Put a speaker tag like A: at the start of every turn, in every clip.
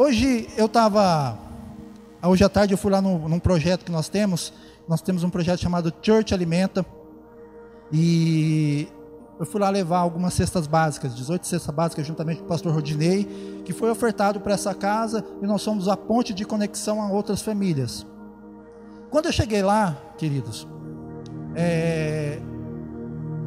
A: hoje eu estava. Hoje à tarde eu fui lá no, num projeto que nós temos. Nós temos um projeto chamado Church Alimenta. E eu fui lá levar algumas cestas básicas, 18 cestas básicas, juntamente com o pastor Rodinei, que foi ofertado para essa casa e nós somos a ponte de conexão a outras famílias. Quando eu cheguei lá, queridos, é,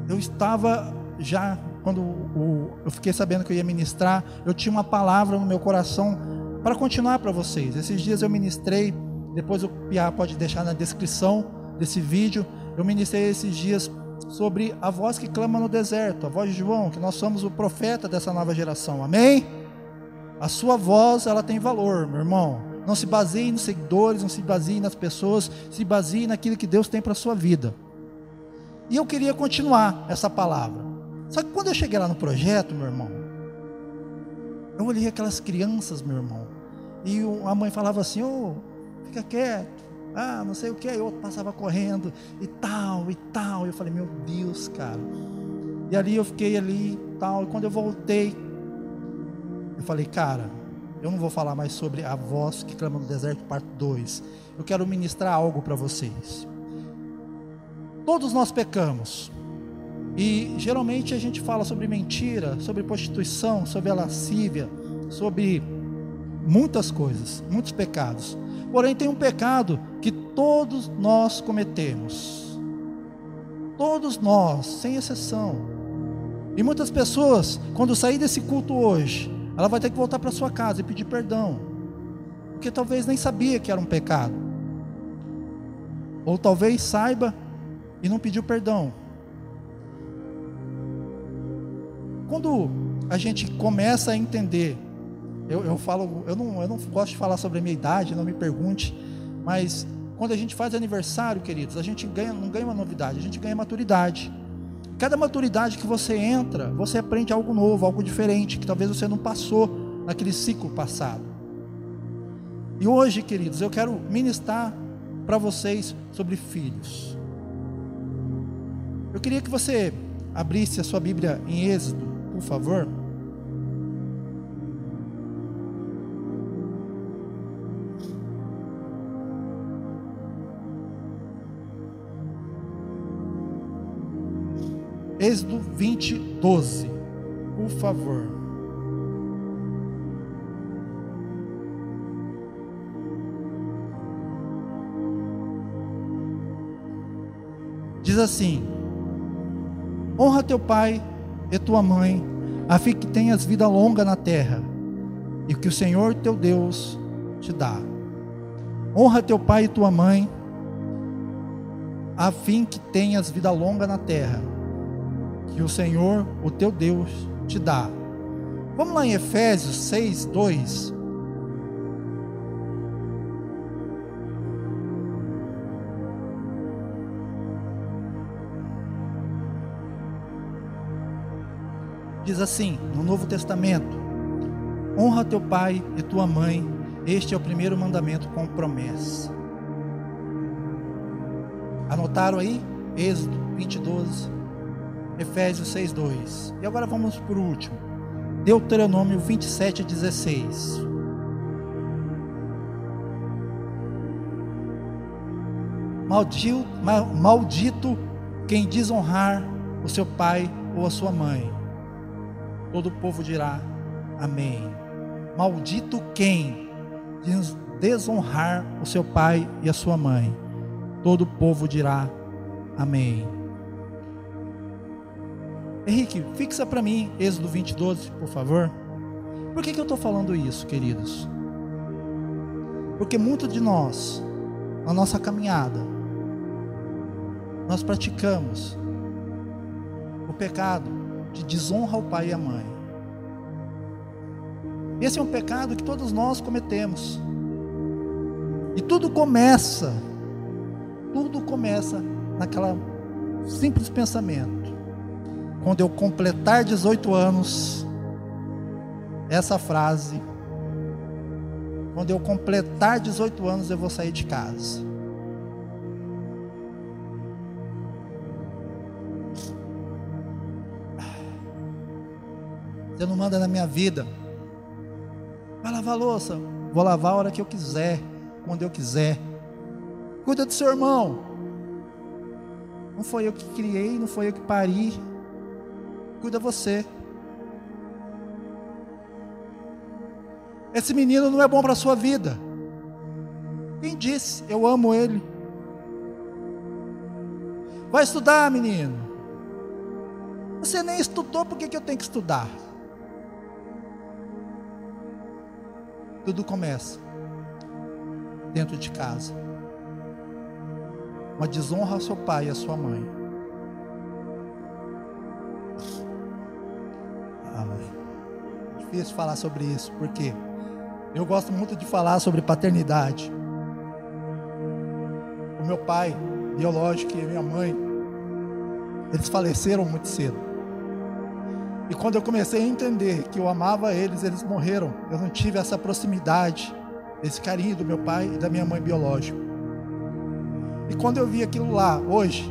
A: eu estava já, quando o, eu fiquei sabendo que eu ia ministrar, eu tinha uma palavra no meu coração para continuar para vocês. Esses dias eu ministrei, depois o Pia pode deixar na descrição desse vídeo, eu ministrei esses dias sobre a voz que clama no deserto, a voz de João, que nós somos o profeta dessa nova geração. Amém? A sua voz, ela tem valor, meu irmão. Não se baseie nos seguidores, não se baseie nas pessoas, se baseie naquilo que Deus tem para a sua vida. E eu queria continuar essa palavra. Só que quando eu cheguei lá no projeto, meu irmão, eu olhei aquelas crianças, meu irmão, e a mãe falava assim: Ô, oh, fica quieto, ah, não sei o que, aí outro passava correndo e tal, e tal. Eu falei, meu Deus, cara. E ali eu fiquei ali e tal. E quando eu voltei, eu falei, cara, eu não vou falar mais sobre a voz que clama no deserto, parte 2. Eu quero ministrar algo para vocês. Todos nós pecamos. E geralmente a gente fala sobre mentira, sobre prostituição, sobre a lascívia, sobre muitas coisas, muitos pecados. Porém, tem um pecado que todos nós cometemos. Todos nós, sem exceção. E muitas pessoas, quando sair desse culto hoje, ela vai ter que voltar para sua casa e pedir perdão. Porque talvez nem sabia que era um pecado. Ou talvez saiba e não pediu perdão. Quando a gente começa a entender eu, eu falo, eu não, eu não gosto de falar sobre a minha idade, não me pergunte, mas quando a gente faz aniversário, queridos, a gente ganha, não ganha uma novidade, a gente ganha maturidade. Cada maturidade que você entra, você aprende algo novo, algo diferente, que talvez você não passou naquele ciclo passado. E hoje, queridos, eu quero ministrar para vocês sobre filhos. Eu queria que você abrisse a sua Bíblia em Êxodo, por favor. Êxodo 20, 12. Por favor. Diz assim: Honra teu pai e tua mãe, a fim que tenhas vida longa na terra, e que o Senhor teu Deus te dá. Honra teu pai e tua mãe, a fim que tenhas vida longa na terra que o Senhor, o teu Deus, te dá. Vamos lá em Efésios 6, 2. Diz assim, no Novo Testamento: Honra teu pai e tua mãe, este é o primeiro mandamento com promessa. Anotaram aí? Êxodo 20, 12. Efésios 6:2. E agora vamos o último. Deuteronômio 27:16. Maldito, maldito quem desonrar o seu pai ou a sua mãe. Todo o povo dirá amém. Maldito quem desonrar o seu pai e a sua mãe. Todo o povo dirá amém. Henrique, fixa para mim Êxodo 20, 12, por favor. Por que, que eu estou falando isso, queridos? Porque muitos de nós, na nossa caminhada, nós praticamos o pecado de desonra ao pai e à mãe. Esse é um pecado que todos nós cometemos. E tudo começa, tudo começa naquela simples pensamento quando eu completar 18 anos, essa frase, quando eu completar 18 anos, eu vou sair de casa. Você não manda na minha vida. Vai lavar louça? Vou lavar a hora que eu quiser, quando eu quiser. Cuida do seu irmão. Não foi eu que criei, não foi eu que pari. Cuida você. Esse menino não é bom para a sua vida. Quem disse? Eu amo ele. Vai estudar, menino. Você nem estudou, por que, que eu tenho que estudar? Tudo começa dentro de casa. Uma desonra ao seu pai e à sua mãe. Ah, é difícil falar sobre isso, porque eu gosto muito de falar sobre paternidade. O meu pai biológico e a minha mãe, eles faleceram muito cedo. E quando eu comecei a entender que eu amava eles, eles morreram. Eu não tive essa proximidade, esse carinho do meu pai e da minha mãe biológica. E quando eu vi aquilo lá, hoje,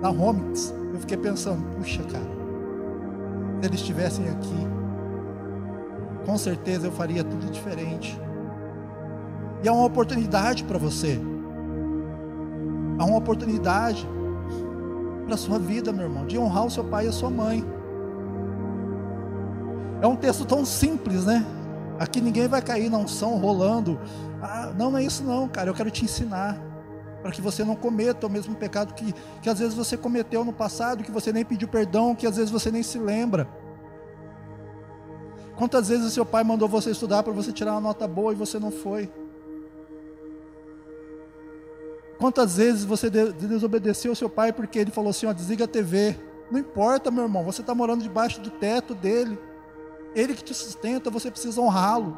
A: na Homix, eu fiquei pensando, puxa cara, se eles estivessem aqui, com certeza eu faria tudo diferente. E é uma oportunidade para você. Há uma oportunidade para a sua vida, meu irmão, de honrar o seu pai e a sua mãe. É um texto tão simples, né? Aqui ninguém vai cair na unção rolando. Ah, não, não é isso não, cara. Eu quero te ensinar para que você não cometa o mesmo pecado que, que às vezes você cometeu no passado, que você nem pediu perdão, que às vezes você nem se lembra. Quantas vezes seu pai mandou você estudar para você tirar uma nota boa e você não foi? Quantas vezes você desobedeceu seu pai porque ele falou assim: ó, desliga a TV? Não importa, meu irmão, você está morando debaixo do teto dele, ele que te sustenta, você precisa honrá-lo.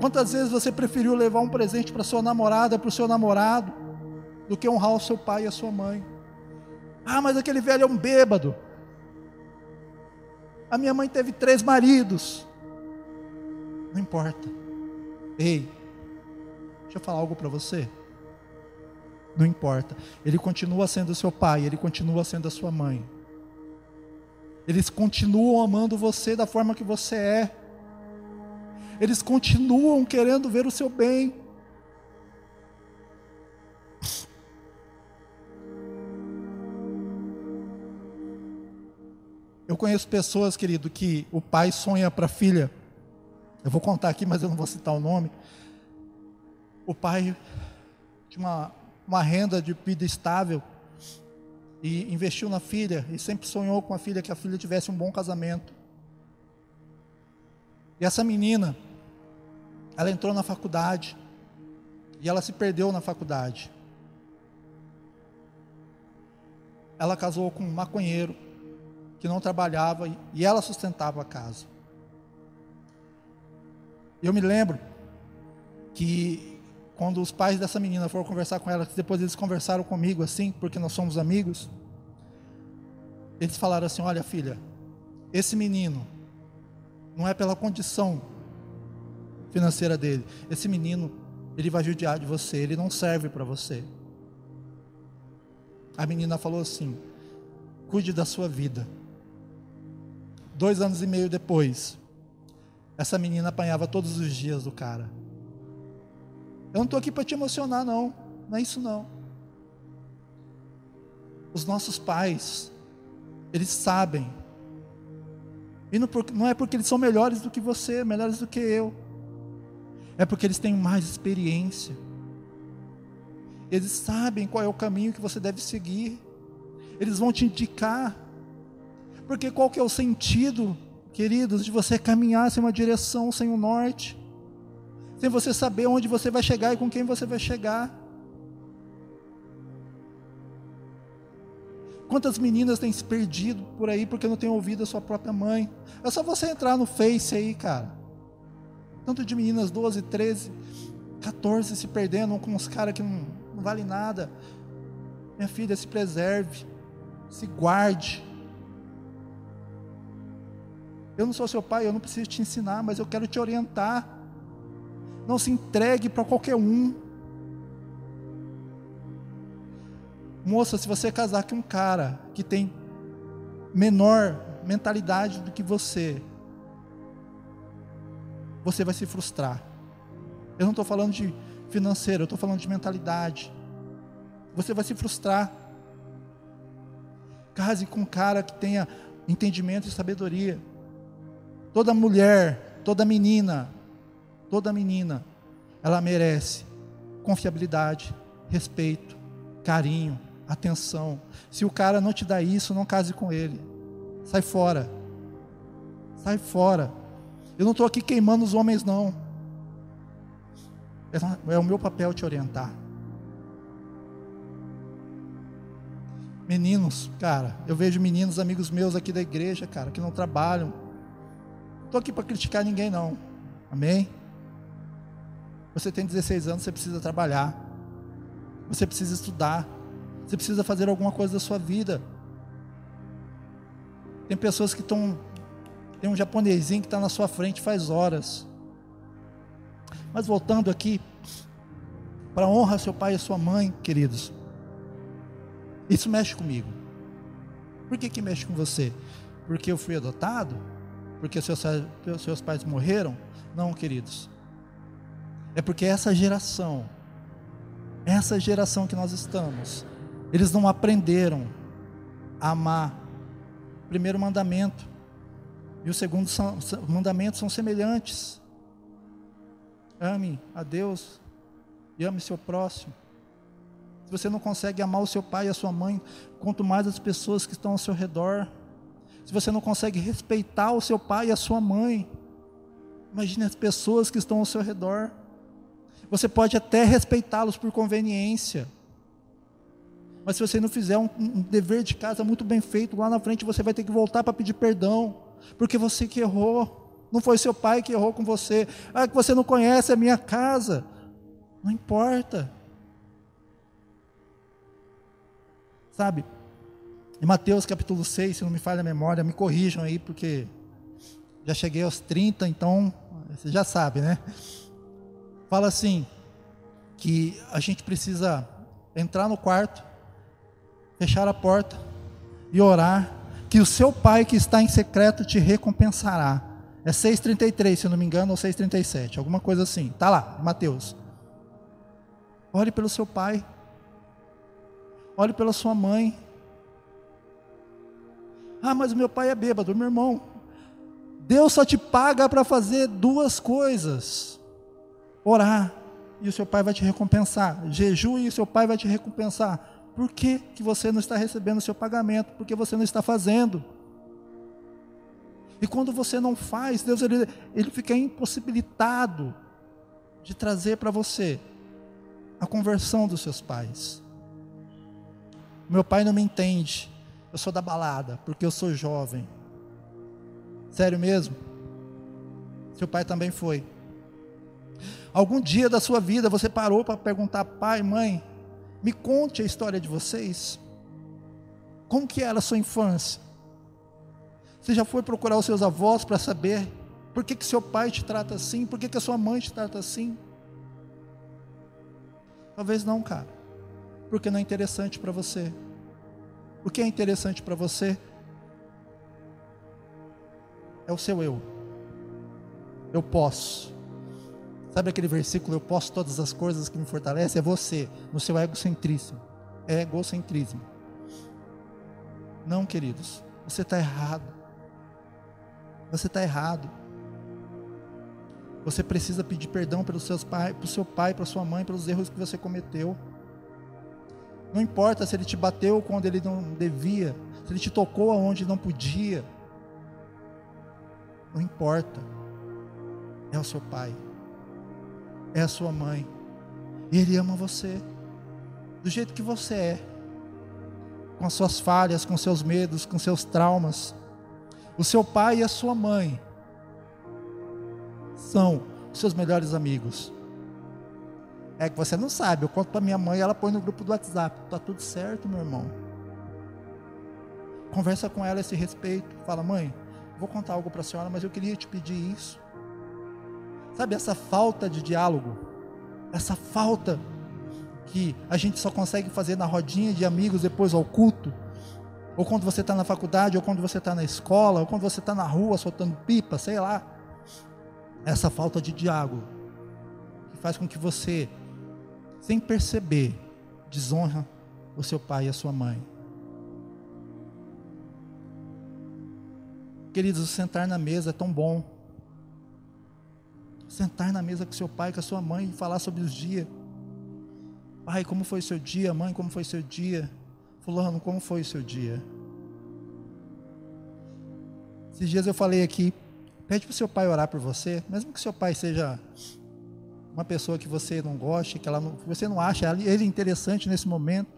A: Quantas vezes você preferiu levar um presente para sua namorada, para o seu namorado, do que honrar o seu pai e a sua mãe? Ah, mas aquele velho é um bêbado. A minha mãe teve três maridos. Não importa. Ei, deixa eu falar algo para você. Não importa. Ele continua sendo seu pai, ele continua sendo a sua mãe. Eles continuam amando você da forma que você é. Eles continuam querendo ver o seu bem. Eu conheço pessoas, querido, que o pai sonha para a filha. Eu vou contar aqui, mas eu não vou citar o nome. O pai tinha uma, uma renda de vida estável e investiu na filha e sempre sonhou com a filha que a filha tivesse um bom casamento. E essa menina, ela entrou na faculdade e ela se perdeu na faculdade. Ela casou com um maconheiro que não trabalhava e ela sustentava a casa. Eu me lembro que quando os pais dessa menina foram conversar com ela, depois eles conversaram comigo assim, porque nós somos amigos, eles falaram assim: Olha, filha, esse menino não é pela condição financeira dele, esse menino, ele vai judiar de você, ele não serve para você. A menina falou assim: Cuide da sua vida. Dois anos e meio depois, essa menina apanhava todos os dias do cara. Eu não estou aqui para te emocionar, não. Não é isso, não. Os nossos pais, eles sabem. E não é porque eles são melhores do que você, melhores do que eu. É porque eles têm mais experiência. Eles sabem qual é o caminho que você deve seguir. Eles vão te indicar. Porque qual que é o sentido, queridos, de você caminhar sem uma direção, sem um norte? Sem você saber onde você vai chegar e com quem você vai chegar. Quantas meninas têm se perdido por aí porque não têm ouvido a sua própria mãe? É só você entrar no Face aí, cara. Tanto de meninas 12, 13, 14 se perdendo com uns caras que não, não vale nada. Minha filha, se preserve, se guarde. Eu não sou seu pai, eu não preciso te ensinar, mas eu quero te orientar. Não se entregue para qualquer um. Moça, se você casar com um cara que tem menor mentalidade do que você, você vai se frustrar. Eu não estou falando de financeiro, eu estou falando de mentalidade. Você vai se frustrar. Case com um cara que tenha entendimento e sabedoria. Toda mulher, toda menina, toda menina, ela merece confiabilidade, respeito, carinho, atenção. Se o cara não te dá isso, não case com ele. Sai fora. Sai fora. Eu não estou aqui queimando os homens, não. É, é o meu papel te orientar. Meninos, cara, eu vejo meninos, amigos meus aqui da igreja, cara, que não trabalham. Não estou aqui para criticar ninguém, não. Amém? Você tem 16 anos, você precisa trabalhar. Você precisa estudar. Você precisa fazer alguma coisa da sua vida. Tem pessoas que estão. Tem um japonesinho que está na sua frente faz horas. Mas voltando aqui, para honrar seu pai e sua mãe, queridos, isso mexe comigo. Por que, que mexe com você? Porque eu fui adotado? Porque seus, seus pais morreram? Não, queridos. É porque essa geração, essa geração que nós estamos, eles não aprenderam a amar. O primeiro mandamento e o segundo mandamento são semelhantes. Ame a Deus e ame seu próximo. Se você não consegue amar o seu pai e a sua mãe, quanto mais as pessoas que estão ao seu redor. Se você não consegue respeitar o seu pai e a sua mãe, imagine as pessoas que estão ao seu redor. Você pode até respeitá-los por conveniência, mas se você não fizer um, um, dever de casa muito bem feito, lá na frente você vai ter que voltar para pedir perdão, porque você que errou. Não foi seu pai que errou com você. Ah, que você não conhece a minha casa. Não importa. Sabe? Em Mateus capítulo 6, se não me falha a memória, me corrijam aí, porque já cheguei aos 30, então você já sabe, né? Fala assim, que a gente precisa entrar no quarto, fechar a porta e orar, que o seu pai que está em secreto te recompensará. É 6,33, se não me engano, ou 6,37, alguma coisa assim. Está lá, Mateus. Ore pelo seu pai. Ore pela sua mãe. Ah, mas o meu pai é bêbado, meu irmão. Deus só te paga para fazer duas coisas: orar, e o seu pai vai te recompensar. Jejum e o seu pai vai te recompensar. Por que, que você não está recebendo o seu pagamento? Porque você não está fazendo. E quando você não faz, Deus ele, ele fica impossibilitado de trazer para você a conversão dos seus pais. Meu pai não me entende. Eu sou da balada, porque eu sou jovem. Sério mesmo? Seu pai também foi. Algum dia da sua vida você parou para perguntar, pai, mãe, me conte a história de vocês. Como que era a sua infância? Você já foi procurar os seus avós para saber por que, que seu pai te trata assim? Por que, que a sua mãe te trata assim? Talvez não, cara. Porque não é interessante para você. O que é interessante para você é o seu eu. Eu posso. Sabe aquele versículo, eu posso todas as coisas que me fortalecem? É você, no seu egocentrismo. É egocentrismo. Não, queridos, você está errado. Você está errado. Você precisa pedir perdão pelos seus pai, para o seu pai, para sua mãe, pelos erros que você cometeu. Não importa se ele te bateu quando ele não devia, se ele te tocou aonde não podia. Não importa. É o seu pai é a sua mãe. E Ele ama você, do jeito que você é, com as suas falhas, com seus medos, com seus traumas. O seu pai e a sua mãe são seus melhores amigos. É que você não sabe, eu conto para minha mãe, ela põe no grupo do WhatsApp. Tá tudo certo, meu irmão. Conversa com ela a esse respeito. Fala, mãe, vou contar algo para a senhora, mas eu queria te pedir isso. Sabe essa falta de diálogo? Essa falta que a gente só consegue fazer na rodinha de amigos depois ao culto? Ou quando você está na faculdade, ou quando você está na escola, ou quando você está na rua soltando pipa, sei lá. essa falta de diálogo que faz com que você, sem perceber, desonra o seu pai e a sua mãe. Queridos, sentar na mesa é tão bom. Sentar na mesa com seu pai, com a sua mãe e falar sobre os dias. Pai, como foi seu dia? Mãe, como foi seu dia? Fulano, como foi seu dia? Esses dias eu falei aqui, pede para o seu pai orar por você, mesmo que seu pai seja uma pessoa que você não goste, que, ela não, você não acha ele interessante nesse momento.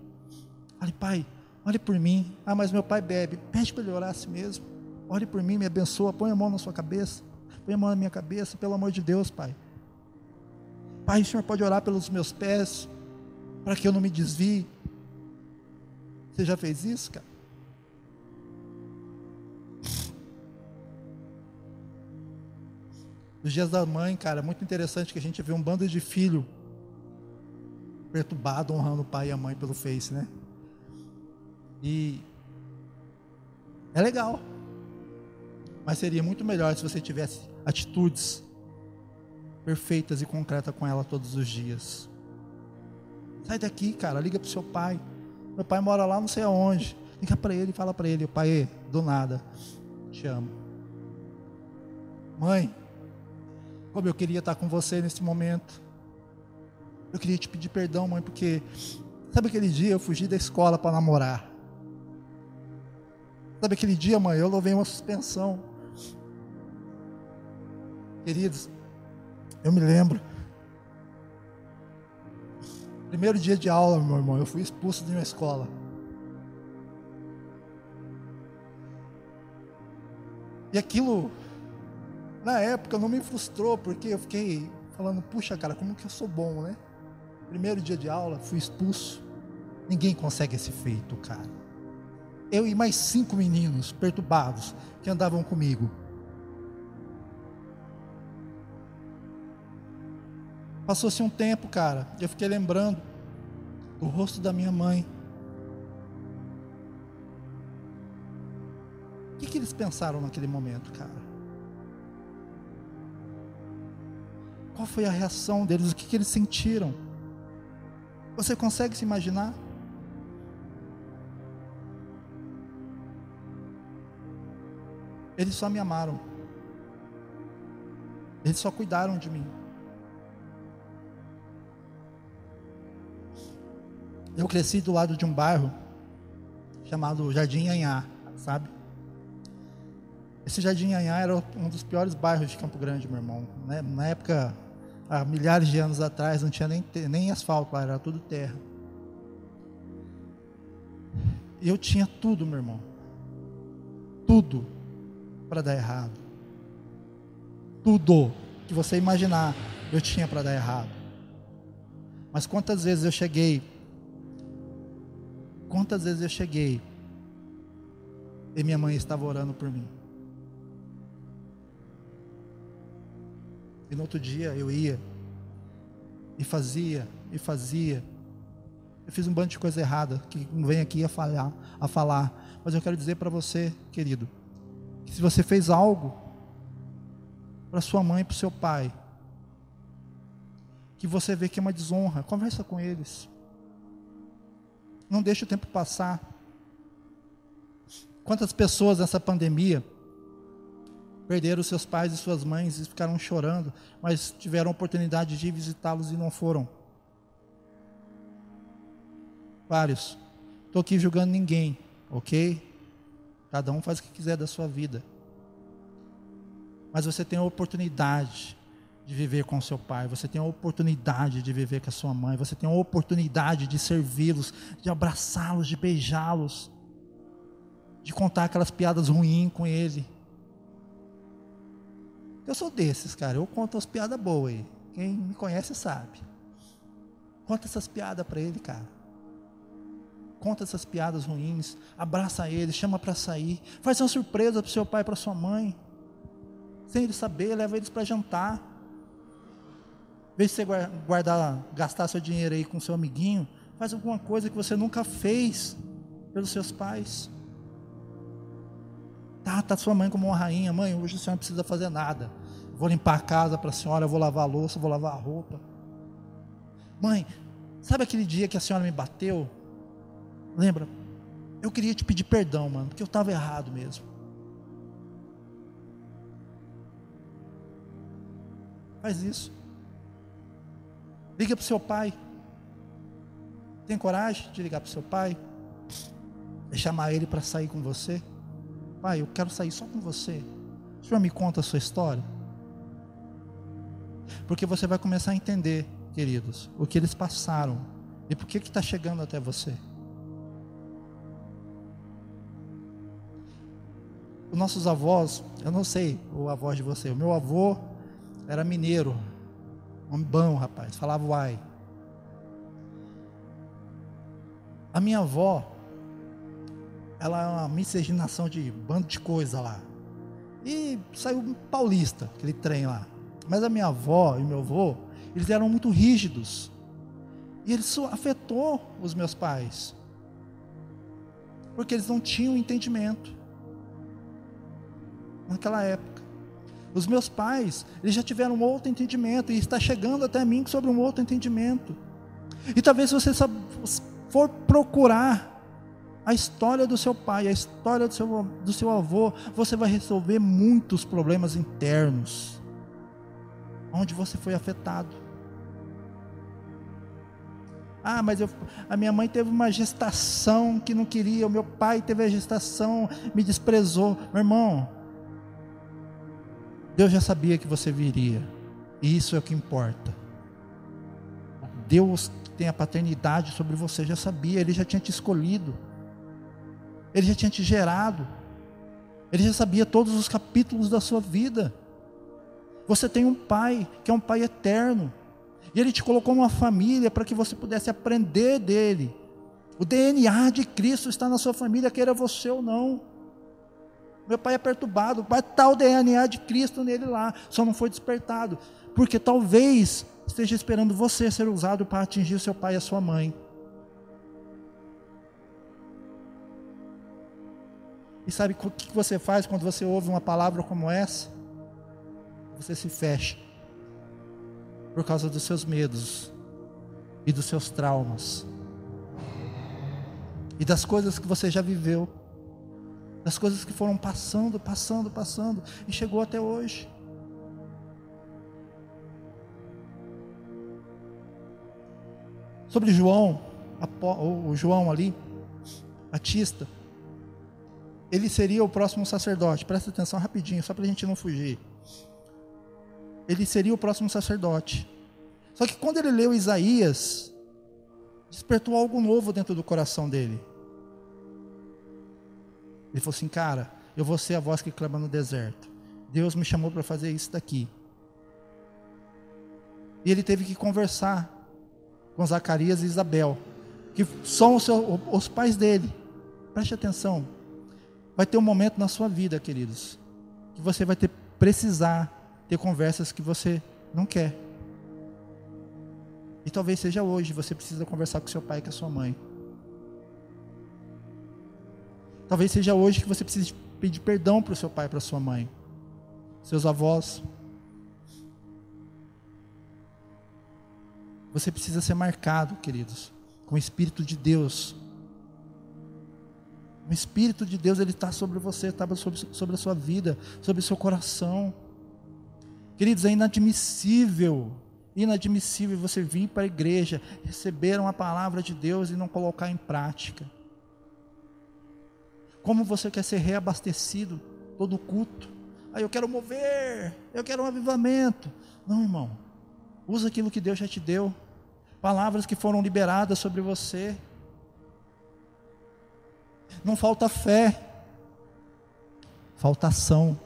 A: Fale, pai, ore por mim. Ah, mas meu pai bebe. Pede para ele orar a si mesmo. Ore por mim, me abençoa. Põe a mão na sua cabeça. Põe a mão na minha cabeça, pelo amor de Deus, pai. Pai, o Senhor pode orar pelos meus pés, para que eu não me desvie. Você já fez isso, cara? Os dias da mãe, cara, é muito interessante que a gente vê um bando de filho perturbado honrando o pai e a mãe pelo Face, né? E é legal. Mas seria muito melhor se você tivesse atitudes perfeitas e concretas com ela todos os dias. Sai daqui, cara, liga pro seu pai. Meu pai mora lá não sei aonde. Liga para ele e fala para ele, pai, do nada, te amo. Mãe, como eu queria estar com você nesse momento. Eu queria te pedir perdão, mãe, porque sabe aquele dia eu fugi da escola para namorar? Sabe aquele dia, mãe, eu levei uma suspensão. Queridos, eu me lembro. Primeiro dia de aula, meu irmão, eu fui expulso de uma escola. E aquilo na época não me frustrou, porque eu fiquei falando, puxa cara, como que eu sou bom, né? Primeiro dia de aula, fui expulso. Ninguém consegue esse feito, cara. Eu e mais cinco meninos perturbados que andavam comigo. Passou-se um tempo, cara, eu fiquei lembrando do rosto da minha mãe. O que, que eles pensaram naquele momento, cara? Qual foi a reação deles? O que, que eles sentiram? Você consegue se imaginar? Eles só me amaram. Eles só cuidaram de mim. Eu cresci do lado de um bairro chamado Jardim Anhá, sabe? Esse Jardim Anhá era um dos piores bairros de Campo Grande, meu irmão. Né? Na época há milhares de anos atrás não tinha nem, nem asfalto lá, era tudo terra. Eu tinha tudo, meu irmão. Tudo para dar errado. Tudo que você imaginar, eu tinha para dar errado. Mas quantas vezes eu cheguei? Quantas vezes eu cheguei? E minha mãe estava orando por mim. E no outro dia eu ia e fazia e fazia. Eu fiz um bando de coisa errada que não vem aqui a falar, a falar. Mas eu quero dizer para você, querido, que se você fez algo para sua mãe, para seu pai, que você vê que é uma desonra, conversa com eles. Não deixe o tempo passar. Quantas pessoas nessa pandemia perderam seus pais e suas mães e ficaram chorando, mas tiveram oportunidade de visitá-los e não foram. Vários. Estou aqui julgando ninguém, ok? Cada um faz o que quiser da sua vida. Mas você tem a oportunidade de viver com seu pai, você tem a oportunidade de viver com a sua mãe, você tem a oportunidade de servi-los, de abraçá-los, de beijá-los, de contar aquelas piadas ruins com ele eu sou desses, cara. Eu conto as piadas boas aí. Quem me conhece sabe. Conta essas piadas para ele, cara. Conta essas piadas ruins. Abraça ele, chama para sair. Faz uma surpresa para seu pai para sua mãe. Sem ele saber, leva eles para jantar. Vê se você guardar, gastar seu dinheiro aí com seu amiguinho. Faz alguma coisa que você nunca fez pelos seus pais. Tá, tá sua mãe como uma rainha. Mãe, hoje a senhora não precisa fazer nada. vou limpar a casa para a senhora, vou lavar a louça, vou lavar a roupa. Mãe, sabe aquele dia que a senhora me bateu? Lembra? Eu queria te pedir perdão, mano, porque eu estava errado mesmo. Faz isso. Liga para o seu pai. Tem coragem de ligar para o seu pai? E chamar ele para sair com você? Pai, eu quero sair só com você. O senhor me conta a sua história? Porque você vai começar a entender, queridos, o que eles passaram e por que está chegando até você. Os nossos avós, eu não sei o avô de você, o meu avô era mineiro, um bom rapaz, falava uai. A minha avó, ela é uma miscigenação de bando de coisa lá. E saiu paulista, aquele trem lá. Mas a minha avó e meu avô, eles eram muito rígidos. E isso afetou os meus pais. Porque eles não tinham entendimento. Naquela época. Os meus pais, eles já tiveram um outro entendimento. E está chegando até mim sobre um outro entendimento. E talvez você for procurar a história do seu pai, a história do seu, do seu avô, você vai resolver muitos problemas internos, onde você foi afetado. Ah, mas eu, a minha mãe teve uma gestação que não queria, o meu pai teve a gestação, me desprezou. Meu irmão, Deus já sabia que você viria, e isso é o que importa. Deus tem a paternidade sobre você, já sabia, Ele já tinha te escolhido. Ele já tinha te gerado. Ele já sabia todos os capítulos da sua vida. Você tem um pai, que é um pai eterno. E ele te colocou numa família para que você pudesse aprender dele. O DNA de Cristo está na sua família, queira você ou não. Meu pai é perturbado, mas está o DNA de Cristo nele lá, só não foi despertado. Porque talvez esteja esperando você ser usado para atingir o seu pai e a sua mãe. E sabe o que você faz quando você ouve uma palavra como essa? Você se fecha. Por causa dos seus medos e dos seus traumas. E das coisas que você já viveu. Das coisas que foram passando, passando, passando e chegou até hoje. Sobre João, o João ali, Batista ele seria o próximo sacerdote. Presta atenção rapidinho, só para a gente não fugir. Ele seria o próximo sacerdote. Só que quando ele leu Isaías, despertou algo novo dentro do coração dele. Ele falou assim: Cara, eu vou ser a voz que clama no deserto. Deus me chamou para fazer isso daqui. E ele teve que conversar com Zacarias e Isabel, que são os, seus, os pais dele. Preste atenção. Vai ter um momento na sua vida, queridos, que você vai ter precisar ter conversas que você não quer. E talvez seja hoje, você precisa conversar com seu pai e com a sua mãe. Talvez seja hoje que você precisa pedir perdão para o seu pai para sua mãe, seus avós. Você precisa ser marcado, queridos, com o Espírito de Deus o Espírito de Deus ele está sobre você, está sobre, sobre a sua vida, sobre o seu coração. Queridos, é inadmissível, inadmissível você vir para a igreja, receber uma palavra de Deus e não colocar em prática. Como você quer ser reabastecido todo culto? Aí ah, eu quero mover, eu quero um avivamento. Não, irmão. Usa aquilo que Deus já te deu. Palavras que foram liberadas sobre você. Não falta fé, falta ação.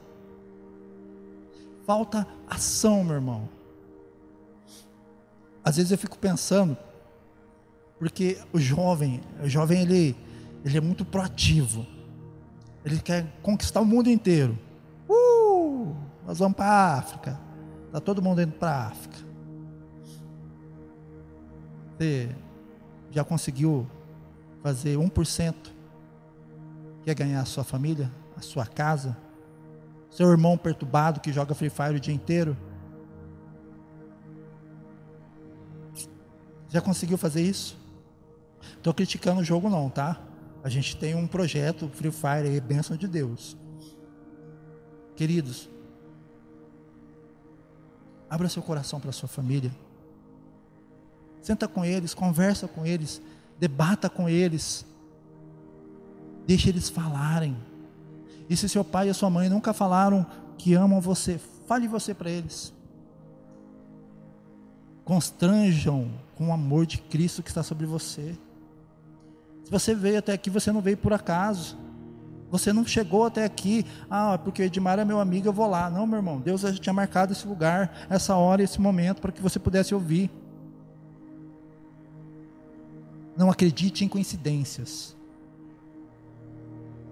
A: Falta ação, meu irmão. Às vezes eu fico pensando, porque o jovem, o jovem ele, ele é muito proativo. Ele quer conquistar o mundo inteiro. Uh, nós vamos para a África. Está todo mundo indo para a África. Você já conseguiu fazer 1% Quer ganhar a sua família, a sua casa, Seu irmão perturbado que joga Free Fire o dia inteiro? Já conseguiu fazer isso? Estou criticando o jogo não, tá? A gente tem um projeto Free Fire aí, bênção de Deus. Queridos, abra seu coração para sua família. Senta com eles, conversa com eles, debata com eles. Deixe eles falarem. E se seu pai e sua mãe nunca falaram que amam você, fale você para eles. Constranjam com o amor de Cristo que está sobre você. Você veio até aqui, você não veio por acaso. Você não chegou até aqui, ah, porque o Edmar é meu amigo, eu vou lá. Não, meu irmão, Deus já tinha marcado esse lugar, essa hora, esse momento, para que você pudesse ouvir. Não acredite em coincidências.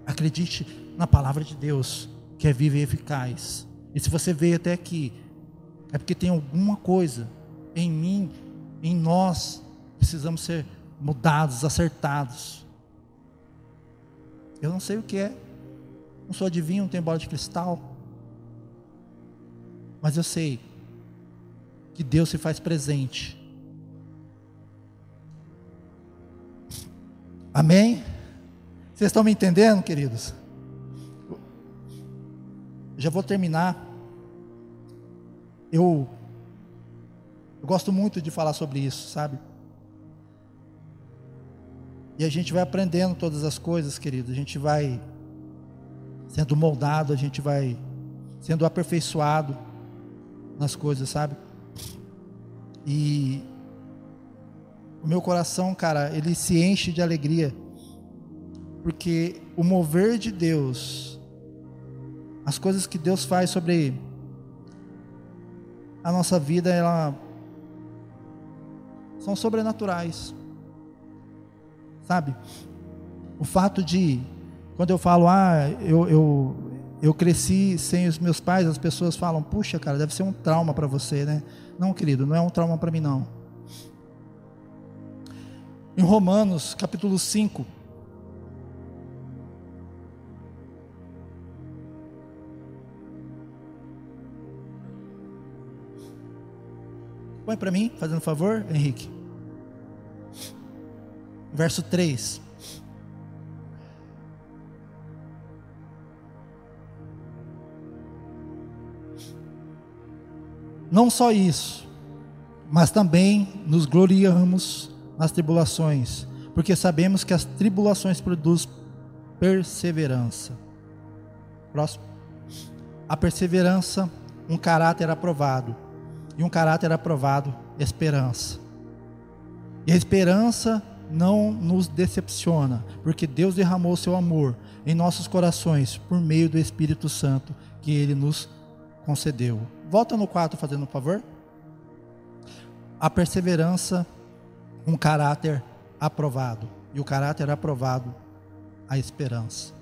A: Acredite na palavra de Deus, que é viva e eficaz. E se você veio até aqui, é porque tem alguma coisa em mim, em nós, precisamos ser mudados, acertados. Eu não sei o que é. Não sou adivinho, não tenho bola de cristal. Mas eu sei que Deus se faz presente. Amém? Vocês estão me entendendo, queridos? Já vou terminar. Eu, eu gosto muito de falar sobre isso, sabe? E a gente vai aprendendo todas as coisas, querido. A gente vai sendo moldado, a gente vai sendo aperfeiçoado nas coisas, sabe? E o meu coração, cara, ele se enche de alegria, porque o mover de Deus, as coisas que Deus faz sobre a nossa vida, ela são sobrenaturais sabe? O fato de, quando eu falo, ah, eu, eu, eu cresci sem os meus pais, as pessoas falam, puxa, cara, deve ser um trauma para você, né? Não, querido, não é um trauma para mim, não. Em Romanos, capítulo 5, Põe para mim, fazendo favor, Henrique verso 3. Não só isso, mas também nos gloriamos nas tribulações, porque sabemos que as tribulações produzem perseverança. Próximo. A perseverança, um caráter aprovado, e um caráter aprovado, esperança. E a esperança não nos decepciona, porque Deus derramou seu amor em nossos corações por meio do Espírito Santo que ele nos concedeu. Volta no 4 fazendo um favor. A perseverança, um caráter aprovado. E o caráter aprovado, a esperança.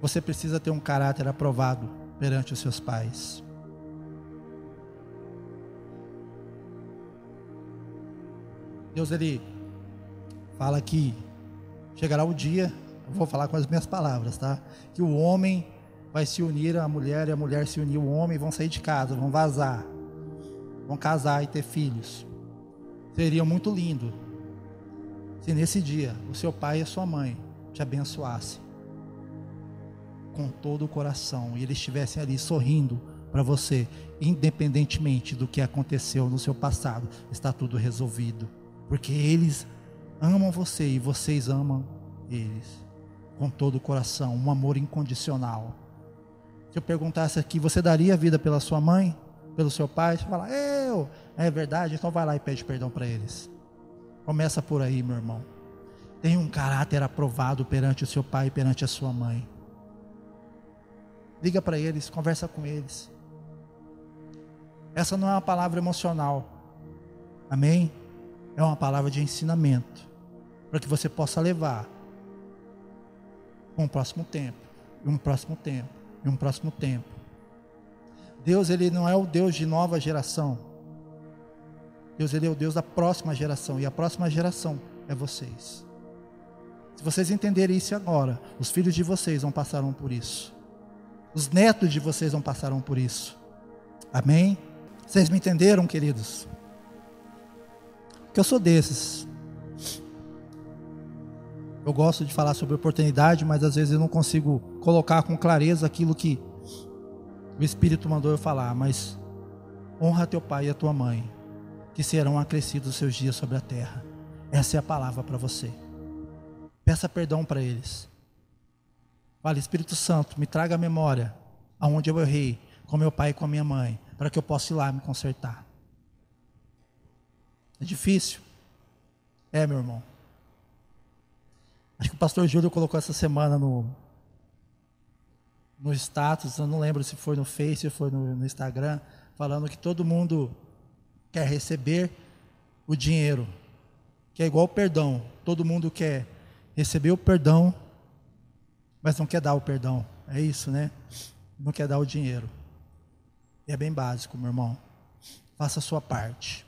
A: Você precisa ter um caráter aprovado perante os seus pais. Deus ele fala que chegará o dia, eu vou falar com as minhas palavras, tá? Que o homem vai se unir à mulher e a mulher se unir ao homem, vão sair de casa, vão vazar, vão casar e ter filhos. Seria muito lindo se nesse dia o seu pai e a sua mãe te abençoassem com todo o coração e eles estivessem ali sorrindo para você, independentemente do que aconteceu no seu passado, está tudo resolvido porque eles amam você e vocês amam eles com todo o coração, um amor incondicional. Se eu perguntasse aqui, você daria a vida pela sua mãe, pelo seu pai? Você fala, eu, é verdade, então vai lá e pede perdão para eles. Começa por aí, meu irmão. Tenha um caráter aprovado perante o seu pai e perante a sua mãe. Liga para eles, conversa com eles. Essa não é uma palavra emocional. Amém? É uma palavra de ensinamento para que você possa levar um próximo tempo, e um próximo tempo, e um próximo tempo. Deus ele não é o Deus de nova geração. Deus ele é o Deus da próxima geração e a próxima geração é vocês. Se vocês entenderem isso agora, os filhos de vocês não passarão por isso. Os netos de vocês não passarão por isso. Amém? Vocês me entenderam, queridos? Que eu sou desses. Eu gosto de falar sobre oportunidade, mas às vezes eu não consigo colocar com clareza aquilo que o Espírito mandou eu falar. Mas honra teu pai e a tua mãe, que serão acrescidos os seus dias sobre a terra. Essa é a palavra para você. Peça perdão para eles. Fale, Espírito Santo, me traga a memória aonde eu errei com meu pai e com a minha mãe, para que eu possa ir lá me consertar. É difícil? É, meu irmão. Acho que o pastor Júlio colocou essa semana no, no status, eu não lembro se foi no Face ou foi no, no Instagram, falando que todo mundo quer receber o dinheiro, que é igual o perdão. Todo mundo quer receber o perdão, mas não quer dar o perdão. É isso, né? Não quer dar o dinheiro. E é bem básico, meu irmão. Faça a sua parte.